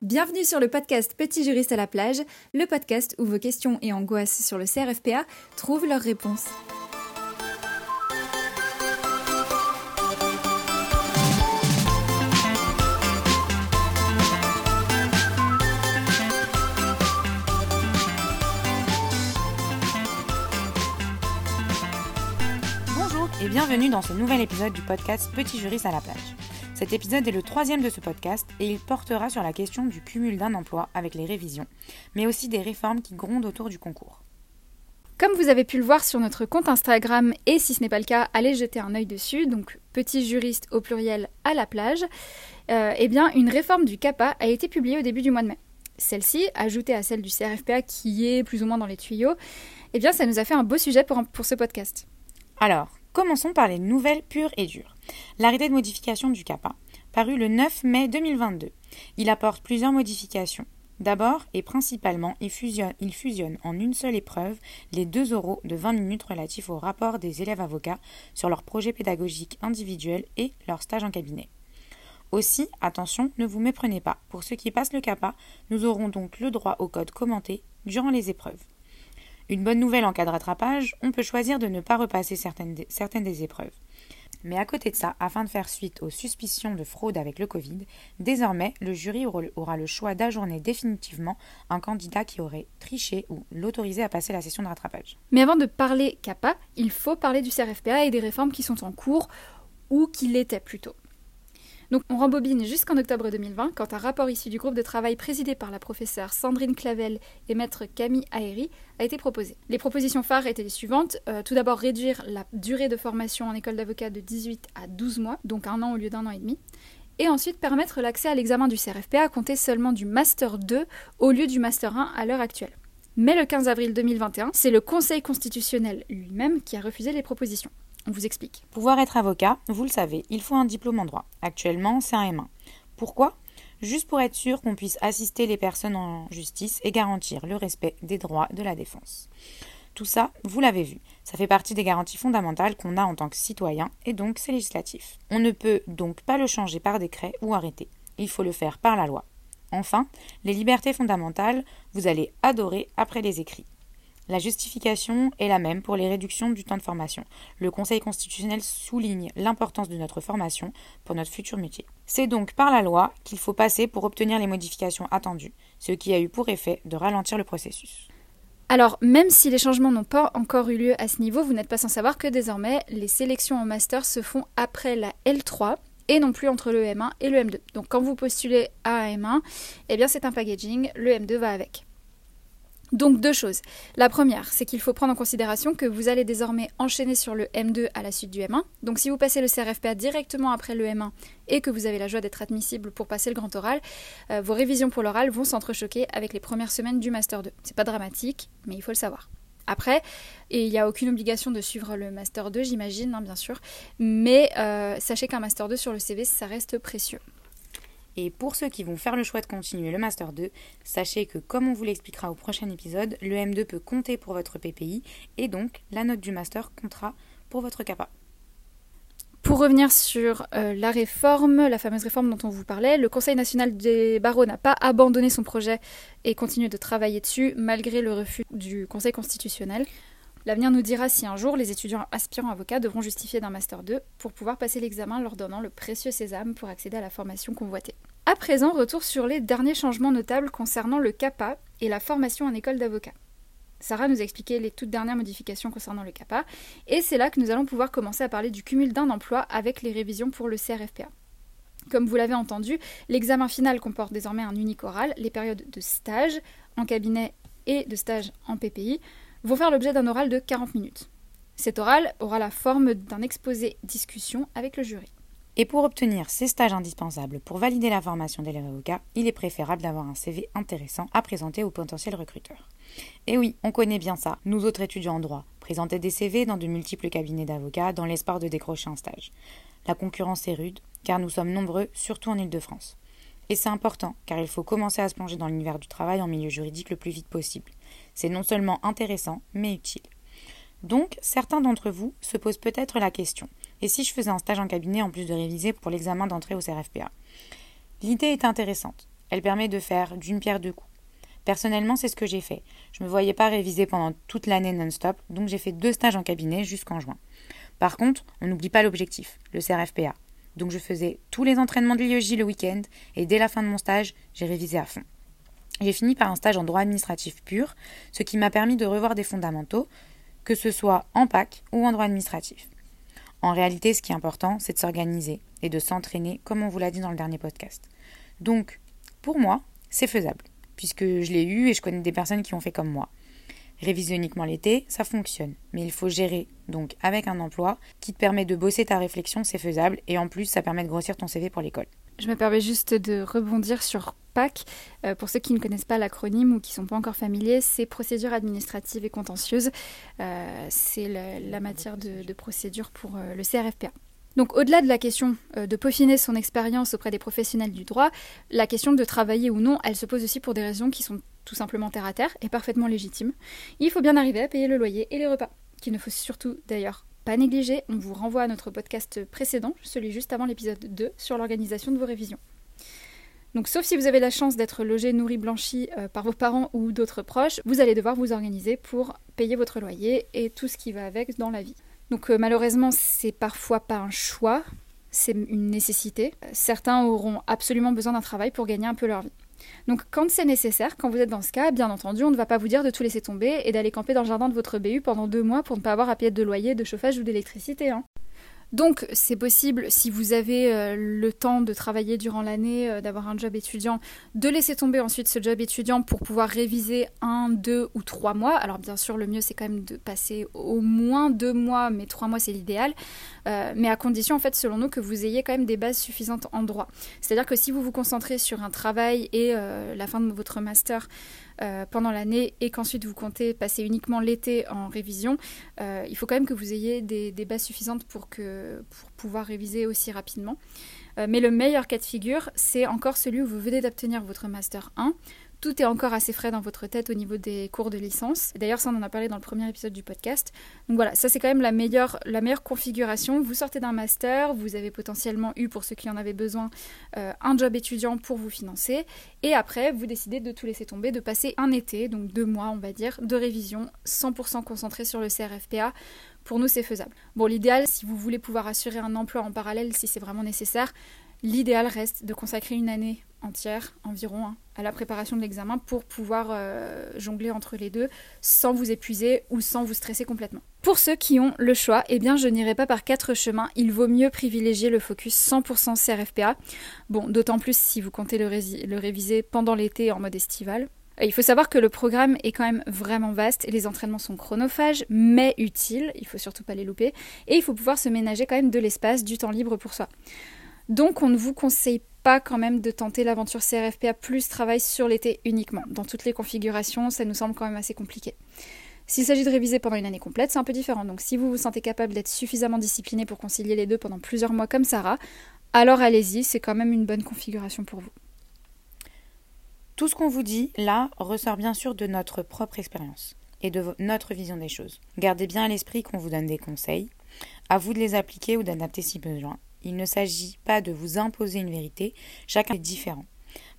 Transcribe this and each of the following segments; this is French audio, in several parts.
Bienvenue sur le podcast Petit juriste à la plage, le podcast où vos questions et angoisses sur le CRFPA trouvent leurs réponses. Bonjour et bienvenue dans ce nouvel épisode du podcast Petit juriste à la plage. Cet épisode est le troisième de ce podcast et il portera sur la question du cumul d'un emploi avec les révisions, mais aussi des réformes qui grondent autour du concours. Comme vous avez pu le voir sur notre compte Instagram, et si ce n'est pas le cas, allez jeter un œil dessus, donc petit juriste au pluriel à la plage, euh, eh bien une réforme du CAPA a été publiée au début du mois de mai. Celle-ci, ajoutée à celle du CRFPA qui est plus ou moins dans les tuyaux, eh bien ça nous a fait un beau sujet pour, pour ce podcast. Alors, commençons par les nouvelles pures et dures. L'arrêté de modification du CAPA, paru le 9 mai 2022. Il apporte plusieurs modifications. D'abord et principalement, il fusionne, en une seule épreuve les deux oraux de 20 minutes relatifs au rapport des élèves avocats sur leur projet pédagogique individuel et leur stage en cabinet. Aussi, attention, ne vous méprenez pas. Pour ceux qui passent le CAPA, nous aurons donc le droit au code commenté durant les épreuves. Une bonne nouvelle en cas de rattrapage, on peut choisir de ne pas repasser certaines des épreuves. Mais à côté de ça, afin de faire suite aux suspicions de fraude avec le Covid, désormais, le jury aura le choix d'ajourner définitivement un candidat qui aurait triché ou l'autoriser à passer la session de rattrapage. Mais avant de parler CAPA, il faut parler du CRFPA et des réformes qui sont en cours ou qui l'étaient plutôt. Donc on rembobine jusqu'en octobre 2020 quand un rapport issu du groupe de travail présidé par la professeure Sandrine Clavel et maître Camille Aéry a été proposé. Les propositions phares étaient les suivantes. Euh, tout d'abord réduire la durée de formation en école d'avocat de 18 à 12 mois, donc un an au lieu d'un an et demi. Et ensuite permettre l'accès à l'examen du CRFPA à compter seulement du Master 2 au lieu du Master 1 à l'heure actuelle. Mais le 15 avril 2021, c'est le Conseil constitutionnel lui-même qui a refusé les propositions. Vous explique. Pouvoir être avocat, vous le savez, il faut un diplôme en droit. Actuellement, c'est un M1. Pourquoi? Juste pour être sûr qu'on puisse assister les personnes en justice et garantir le respect des droits de la défense. Tout ça, vous l'avez vu, ça fait partie des garanties fondamentales qu'on a en tant que citoyen et donc c'est législatif. On ne peut donc pas le changer par décret ou arrêter. Il faut le faire par la loi. Enfin, les libertés fondamentales, vous allez adorer après les écrits. La justification est la même pour les réductions du temps de formation. Le Conseil constitutionnel souligne l'importance de notre formation pour notre futur métier. C'est donc par la loi qu'il faut passer pour obtenir les modifications attendues, ce qui a eu pour effet de ralentir le processus. Alors, même si les changements n'ont pas encore eu lieu à ce niveau, vous n'êtes pas sans savoir que désormais, les sélections en master se font après la L3 et non plus entre le M1 et le M2. Donc quand vous postulez à un M1, eh bien c'est un packaging, le M2 va avec. Donc deux choses. La première, c'est qu'il faut prendre en considération que vous allez désormais enchaîner sur le M2 à la suite du M1. Donc si vous passez le CRFPA directement après le M1 et que vous avez la joie d'être admissible pour passer le grand oral, euh, vos révisions pour l'oral vont s'entrechoquer avec les premières semaines du Master 2. C'est pas dramatique, mais il faut le savoir. Après, et il n'y a aucune obligation de suivre le Master 2, j'imagine, hein, bien sûr, mais euh, sachez qu'un Master 2 sur le CV, ça reste précieux. Et pour ceux qui vont faire le choix de continuer le Master 2, sachez que comme on vous l'expliquera au prochain épisode, le M2 peut compter pour votre PPI et donc la note du Master comptera pour votre CAPA. Pour revenir sur euh, la réforme, la fameuse réforme dont on vous parlait, le Conseil national des barreaux n'a pas abandonné son projet et continue de travailler dessus malgré le refus du Conseil constitutionnel. L'avenir nous dira si un jour les étudiants aspirants avocats devront justifier d'un Master 2 pour pouvoir passer l'examen leur donnant le précieux sésame pour accéder à la formation convoitée. À présent, retour sur les derniers changements notables concernant le CAPA et la formation en école d'avocat. Sarah nous a expliqué les toutes dernières modifications concernant le CAPA, et c'est là que nous allons pouvoir commencer à parler du cumul d'un emploi avec les révisions pour le CRFPA. Comme vous l'avez entendu, l'examen final comporte désormais un unique oral, les périodes de stage en cabinet et de stage en PPI vont faire l'objet d'un oral de 40 minutes. Cet oral aura la forme d'un exposé discussion avec le jury. Et pour obtenir ces stages indispensables pour valider la formation d'élève avocat, il est préférable d'avoir un CV intéressant à présenter aux potentiels recruteurs. Et oui, on connaît bien ça, nous autres étudiants en droit, présenter des CV dans de multiples cabinets d'avocats dans l'espoir de décrocher un stage. La concurrence est rude, car nous sommes nombreux, surtout en Ile-de-France. Et c'est important, car il faut commencer à se plonger dans l'univers du travail en milieu juridique le plus vite possible. C'est non seulement intéressant, mais utile. Donc, certains d'entre vous se posent peut-être la question et si je faisais un stage en cabinet en plus de réviser pour l'examen d'entrée au CRFPA L'idée est intéressante. Elle permet de faire d'une pierre deux coups. Personnellement, c'est ce que j'ai fait. Je ne me voyais pas réviser pendant toute l'année non-stop, donc j'ai fait deux stages en cabinet jusqu'en juin. Par contre, on n'oublie pas l'objectif, le CRFPA. Donc je faisais tous les entraînements de l'IEJ le week-end et dès la fin de mon stage, j'ai révisé à fond. J'ai fini par un stage en droit administratif pur, ce qui m'a permis de revoir des fondamentaux, que ce soit en PAC ou en droit administratif. En réalité, ce qui est important, c'est de s'organiser et de s'entraîner, comme on vous l'a dit dans le dernier podcast. Donc, pour moi, c'est faisable, puisque je l'ai eu et je connais des personnes qui ont fait comme moi. Réviser uniquement l'été, ça fonctionne, mais il faut gérer, donc avec un emploi qui te permet de bosser ta réflexion, c'est faisable, et en plus, ça permet de grossir ton CV pour l'école. Je me permets juste de rebondir sur PAC. Euh, pour ceux qui ne connaissent pas l'acronyme ou qui ne sont pas encore familiers, c'est procédure administrative et contentieuse. Euh, c'est la, matière de, procédure pour euh, le CRFPA. Donc au-delà de la question de peaufiner son expérience auprès des professionnels du droit, la question de travailler ou non, elle se pose aussi pour des raisons qui sont tout simplement terre à terre et parfaitement légitimes. Il faut bien arriver à payer le loyer et les repas, qu'il ne faut surtout d'ailleurs pas négliger. On vous renvoie à notre podcast précédent, celui juste avant l'épisode 2, sur l'organisation de vos révisions. Donc sauf si vous avez la chance d'être logé, nourri, blanchi euh, par vos parents ou d'autres proches, vous allez devoir vous organiser pour payer votre loyer et tout ce qui va avec dans la vie. Donc euh, malheureusement, c'est parfois pas un choix, c'est une nécessité. Certains auront absolument besoin d'un travail pour gagner un peu leur vie. Donc quand c'est nécessaire, quand vous êtes dans ce cas, bien entendu, on ne va pas vous dire de tout laisser tomber et d'aller camper dans le jardin de votre BU pendant deux mois pour ne pas avoir à payer de loyer, de chauffage ou d'électricité. Hein. Donc c'est possible, si vous avez euh, le temps de travailler durant l'année, euh, d'avoir un job étudiant, de laisser tomber ensuite ce job étudiant pour pouvoir réviser un, deux ou trois mois. Alors bien sûr, le mieux c'est quand même de passer au moins deux mois, mais trois mois c'est l'idéal. Euh, mais à condition en fait, selon nous, que vous ayez quand même des bases suffisantes en droit. C'est-à-dire que si vous vous concentrez sur un travail et la fin de votre master, euh, pendant l'année et qu'ensuite vous comptez passer uniquement l'été en révision, euh, il faut quand même que vous ayez des, bases suffisantes pour, pouvoir réviser aussi rapidement. Euh, mais le meilleur cas de figure, c'est encore celui où vous venez d'obtenir votre Master 1 tout est encore assez frais dans votre tête au niveau des cours de licence. D'ailleurs, ça, on en a parlé dans le premier épisode du podcast. Donc voilà, ça, c'est quand même la meilleure, configuration. Vous sortez d'un master, vous avez potentiellement eu, pour ceux qui en avaient besoin, euh, un job étudiant pour vous financer. Et après, vous décidez de tout laisser tomber, de passer un été, donc deux mois, on va dire, de révision 100% concentré sur le CRFPA. Pour nous, c'est faisable. Bon, l'idéal, si vous voulez pouvoir assurer un emploi en parallèle, si c'est vraiment nécessaire, l'idéal reste de consacrer une année entière environ hein, à la préparation de l'examen pour pouvoir euh, jongler entre les deux sans vous épuiser ou sans vous stresser complètement. Pour ceux qui ont le choix, eh bien je n'irai pas par quatre chemins, il vaut mieux privilégier le focus 100% CRFPA. Bon, d'autant plus si vous comptez le, réviser pendant l'été en mode estival. Il faut savoir que le programme est quand même vraiment vaste les entraînements sont chronophages mais utiles, il faut surtout pas les louper et il faut pouvoir se ménager quand même de l'espace, du temps libre pour soi. Donc on ne vous conseille pas quand même de tenter l'aventure CRFPA plus travail sur l'été uniquement. Dans toutes les configurations, ça nous semble quand même assez compliqué. S'il s'agit de réviser pendant une année complète, c'est un peu différent. Donc si vous vous sentez capable d'être suffisamment discipliné pour concilier les deux pendant plusieurs mois comme Sarah, alors allez-y, c'est quand même une bonne configuration pour vous. Tout ce qu'on vous dit là ressort bien sûr de notre propre expérience et de notre vision des choses. Gardez bien à l'esprit qu'on vous donne des conseils, à vous de les appliquer ou d'adapter si besoin. Il ne s'agit pas de vous imposer une vérité, chacun est différent.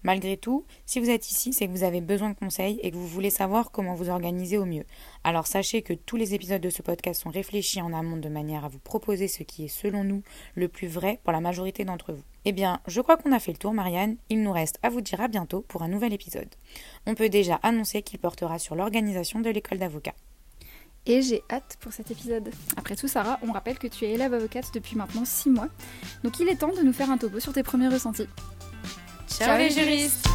Malgré tout, si vous êtes ici, c'est que vous avez besoin de conseils et que vous voulez savoir comment vous organiser au mieux. Alors sachez que tous les épisodes de ce podcast sont réfléchis en amont de manière à vous proposer ce qui est selon nous le plus vrai pour la majorité d'entre vous. Eh bien, je crois qu'on a fait le tour, Marianne. Il nous reste à vous dire à bientôt pour un nouvel épisode. On peut déjà annoncer qu'il portera sur l'organisation de l'école d'avocat et j'ai hâte pour cet épisode. Après tout, Sarah, on rappelle que tu es élève avocate depuis maintenant 6 mois, donc il est temps de nous faire un topo sur tes premiers ressentis. Ciao, les juristes